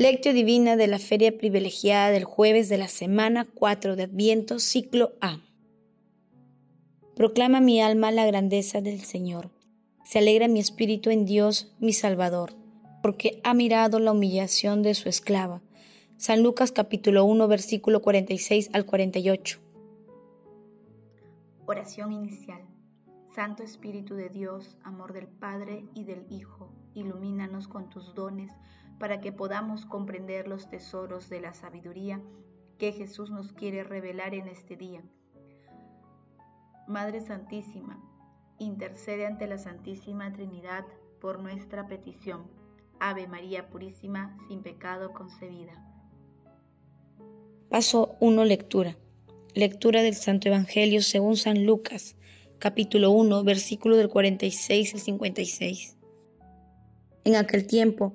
Lectio Divina de la Feria Privilegiada del jueves de la semana 4 de Adviento, ciclo A. Proclama mi alma la grandeza del Señor. Se alegra mi espíritu en Dios, mi Salvador, porque ha mirado la humillación de su esclava. San Lucas capítulo 1, versículo 46 al 48. Oración inicial. Santo Espíritu de Dios, amor del Padre y del Hijo, ilumínanos con tus dones para que podamos comprender los tesoros de la sabiduría que Jesús nos quiere revelar en este día. Madre Santísima, intercede ante la Santísima Trinidad por nuestra petición. Ave María Purísima, sin pecado concebida. Paso 1. Lectura. Lectura del Santo Evangelio según San Lucas capítulo 1, versículo del 46 al 56. En aquel tiempo,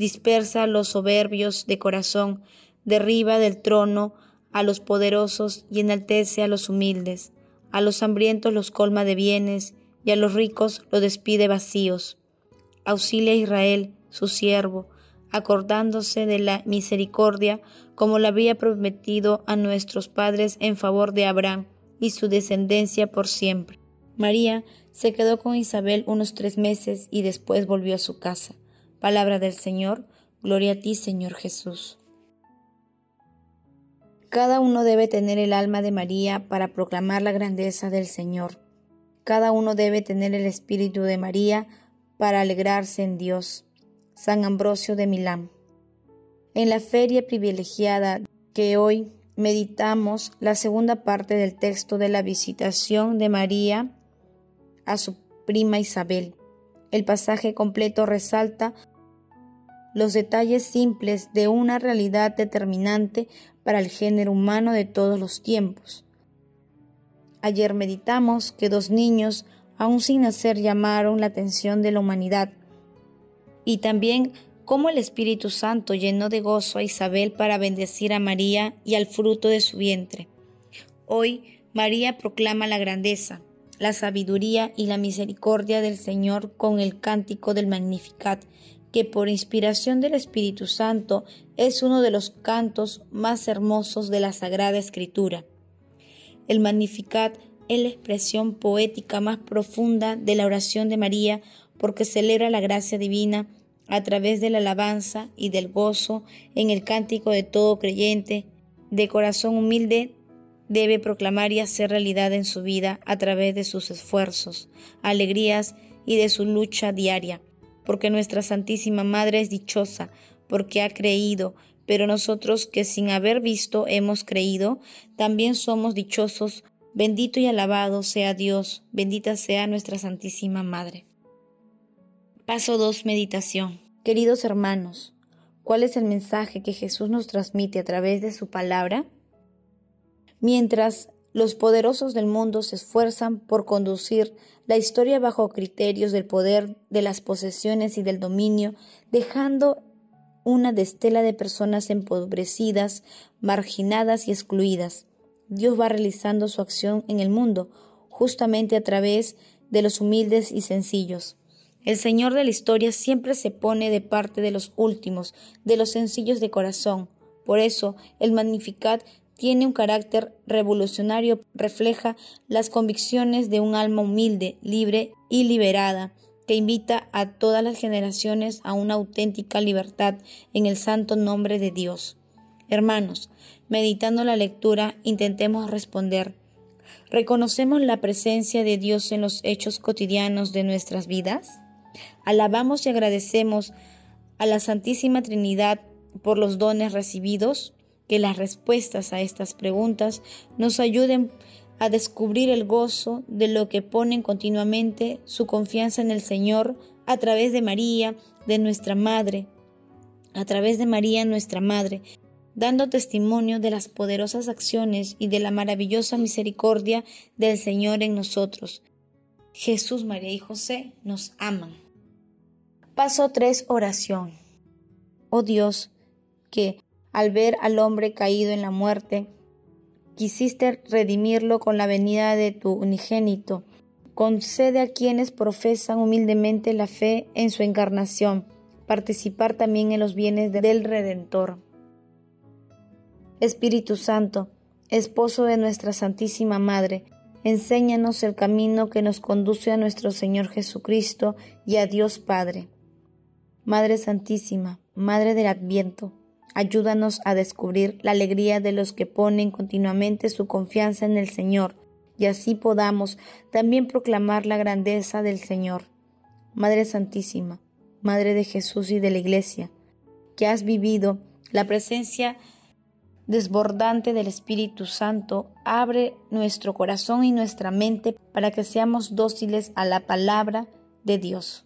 dispersa los soberbios de corazón, derriba del trono a los poderosos y enaltece a los humildes, a los hambrientos los colma de bienes y a los ricos los despide vacíos. Auxilia a Israel, su siervo, acordándose de la misericordia como la había prometido a nuestros padres en favor de Abraham y su descendencia por siempre. María se quedó con Isabel unos tres meses y después volvió a su casa. Palabra del Señor, gloria a ti, Señor Jesús. Cada uno debe tener el alma de María para proclamar la grandeza del Señor. Cada uno debe tener el espíritu de María para alegrarse en Dios. San Ambrosio de Milán. En la feria privilegiada que hoy meditamos la segunda parte del texto de la visitación de María a su prima Isabel. El pasaje completo resalta los detalles simples de una realidad determinante para el género humano de todos los tiempos. Ayer meditamos que dos niños, aún sin nacer, llamaron la atención de la humanidad y también cómo el Espíritu Santo llenó de gozo a Isabel para bendecir a María y al fruto de su vientre. Hoy María proclama la grandeza, la sabiduría y la misericordia del Señor con el cántico del Magnificat, que por inspiración del Espíritu Santo es uno de los cantos más hermosos de la Sagrada Escritura. El Magnificat es la expresión poética más profunda de la oración de María porque celebra la gracia divina a través de la alabanza y del gozo en el cántico de todo creyente, de corazón humilde debe proclamar y hacer realidad en su vida a través de sus esfuerzos, alegrías y de su lucha diaria, porque nuestra Santísima Madre es dichosa, porque ha creído, pero nosotros que sin haber visto hemos creído, también somos dichosos. Bendito y alabado sea Dios, bendita sea nuestra Santísima Madre. Paso 2. Meditación. Queridos hermanos, ¿cuál es el mensaje que Jesús nos transmite a través de su palabra? Mientras los poderosos del mundo se esfuerzan por conducir la historia bajo criterios del poder, de las posesiones y del dominio, dejando una destela de personas empobrecidas, marginadas y excluidas. Dios va realizando su acción en el mundo, justamente a través de los humildes y sencillos. El Señor de la historia siempre se pone de parte de los últimos, de los sencillos de corazón. Por eso el Magnificat tiene un carácter revolucionario, refleja las convicciones de un alma humilde, libre y liberada, que invita a todas las generaciones a una auténtica libertad en el santo nombre de Dios. Hermanos, meditando la lectura, intentemos responder. ¿Reconocemos la presencia de Dios en los hechos cotidianos de nuestras vidas? ¿Alabamos y agradecemos a la Santísima Trinidad por los dones recibidos? Que las respuestas a estas preguntas nos ayuden a descubrir el gozo de lo que ponen continuamente su confianza en el Señor a través de María, de nuestra Madre, a través de María, nuestra Madre, dando testimonio de las poderosas acciones y de la maravillosa misericordia del Señor en nosotros. Jesús, María y José nos aman. Paso 3. Oración. Oh Dios, que al ver al hombre caído en la muerte, quisiste redimirlo con la venida de tu unigénito. Concede a quienes profesan humildemente la fe en su encarnación, participar también en los bienes del Redentor. Espíritu Santo, esposo de nuestra Santísima Madre, enséñanos el camino que nos conduce a nuestro Señor Jesucristo y a Dios Padre. Madre Santísima, Madre del Adviento, ayúdanos a descubrir la alegría de los que ponen continuamente su confianza en el Señor, y así podamos también proclamar la grandeza del Señor. Madre Santísima, Madre de Jesús y de la Iglesia, que has vivido la presencia desbordante del Espíritu Santo, abre nuestro corazón y nuestra mente para que seamos dóciles a la palabra de Dios.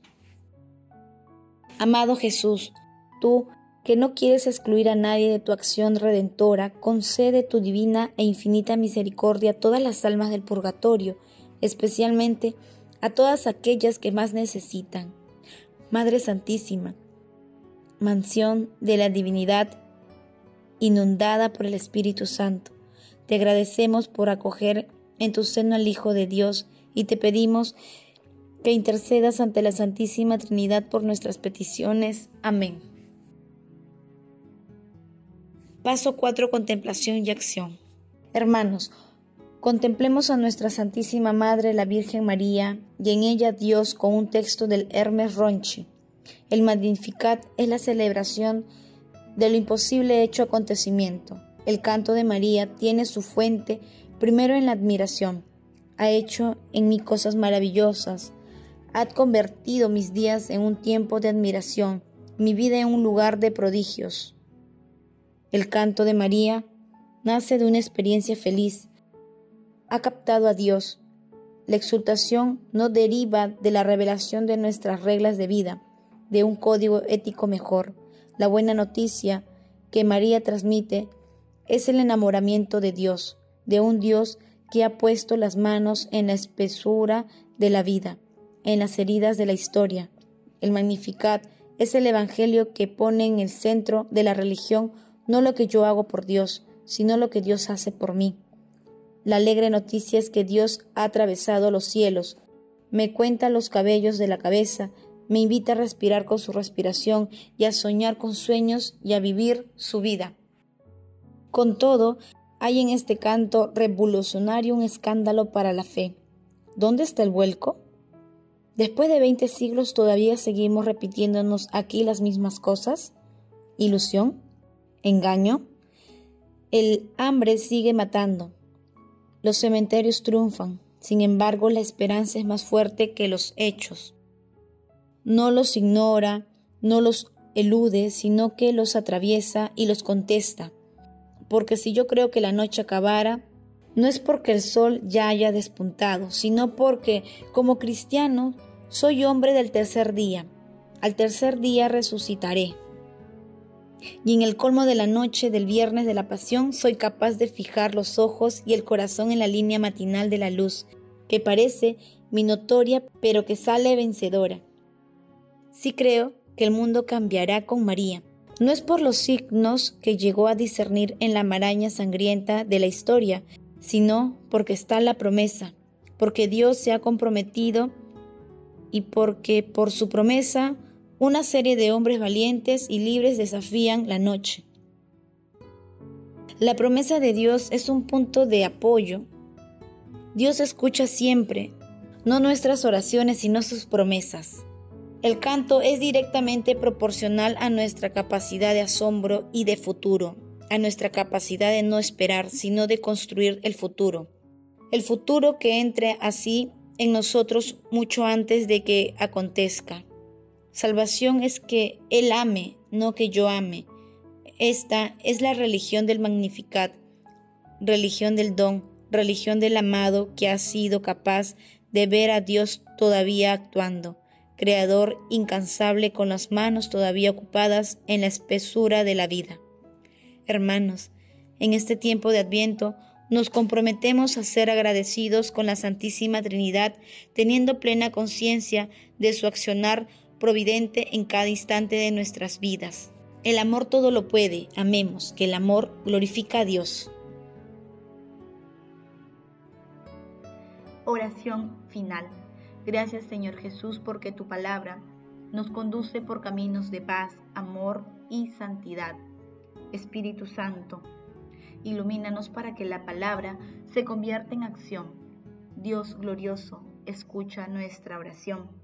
Amado Jesús, tú que no quieres excluir a nadie de tu acción redentora, concede tu divina e infinita misericordia a todas las almas del purgatorio, especialmente a todas aquellas que más necesitan. Madre Santísima, mansión de la divinidad inundada por el Espíritu Santo, te agradecemos por acoger en tu seno al Hijo de Dios y te pedimos que intercedas ante la Santísima Trinidad por nuestras peticiones. Amén. Paso 4. Contemplación y acción. Hermanos, contemplemos a nuestra Santísima Madre, la Virgen María, y en ella Dios con un texto del Hermes Ronchi. El Magnificat es la celebración de lo imposible hecho acontecimiento. El canto de María tiene su fuente primero en la admiración. Ha hecho en mí cosas maravillosas, ha convertido mis días en un tiempo de admiración, mi vida en un lugar de prodigios. El canto de María nace de una experiencia feliz. Ha captado a Dios. La exultación no deriva de la revelación de nuestras reglas de vida, de un código ético mejor. La buena noticia que María transmite es el enamoramiento de Dios, de un Dios que ha puesto las manos en la espesura de la vida en las heridas de la historia. El Magnificat es el Evangelio que pone en el centro de la religión no lo que yo hago por Dios, sino lo que Dios hace por mí. La alegre noticia es que Dios ha atravesado los cielos, me cuenta los cabellos de la cabeza, me invita a respirar con su respiración y a soñar con sueños y a vivir su vida. Con todo, hay en este canto revolucionario un escándalo para la fe. ¿Dónde está el vuelco? Después de veinte siglos todavía seguimos repitiéndonos aquí las mismas cosas. ¿Ilusión? ¿Engaño? El hambre sigue matando. Los cementerios triunfan. Sin embargo, la esperanza es más fuerte que los hechos. No los ignora, no los elude, sino que los atraviesa y los contesta. Porque si yo creo que la noche acabara, no es porque el sol ya haya despuntado, sino porque, como cristiano, soy hombre del tercer día. Al tercer día resucitaré. Y en el colmo de la noche del viernes de la pasión soy capaz de fijar los ojos y el corazón en la línea matinal de la luz, que parece minotoria pero que sale vencedora. Sí creo que el mundo cambiará con María. No es por los signos que llegó a discernir en la maraña sangrienta de la historia, sino porque está la promesa, porque Dios se ha comprometido y porque por su promesa una serie de hombres valientes y libres desafían la noche. La promesa de Dios es un punto de apoyo. Dios escucha siempre, no nuestras oraciones, sino sus promesas. El canto es directamente proporcional a nuestra capacidad de asombro y de futuro a nuestra capacidad de no esperar, sino de construir el futuro. El futuro que entre así en nosotros mucho antes de que acontezca. Salvación es que Él ame, no que yo ame. Esta es la religión del Magnificat, religión del don, religión del amado que ha sido capaz de ver a Dios todavía actuando, creador incansable con las manos todavía ocupadas en la espesura de la vida. Hermanos, en este tiempo de Adviento, nos comprometemos a ser agradecidos con la Santísima Trinidad, teniendo plena conciencia de su accionar providente en cada instante de nuestras vidas. El amor todo lo puede, amemos, que el amor glorifica a Dios. Oración final. Gracias Señor Jesús porque tu palabra nos conduce por caminos de paz, amor y santidad. Espíritu Santo, ilumínanos para que la palabra se convierta en acción. Dios glorioso, escucha nuestra oración.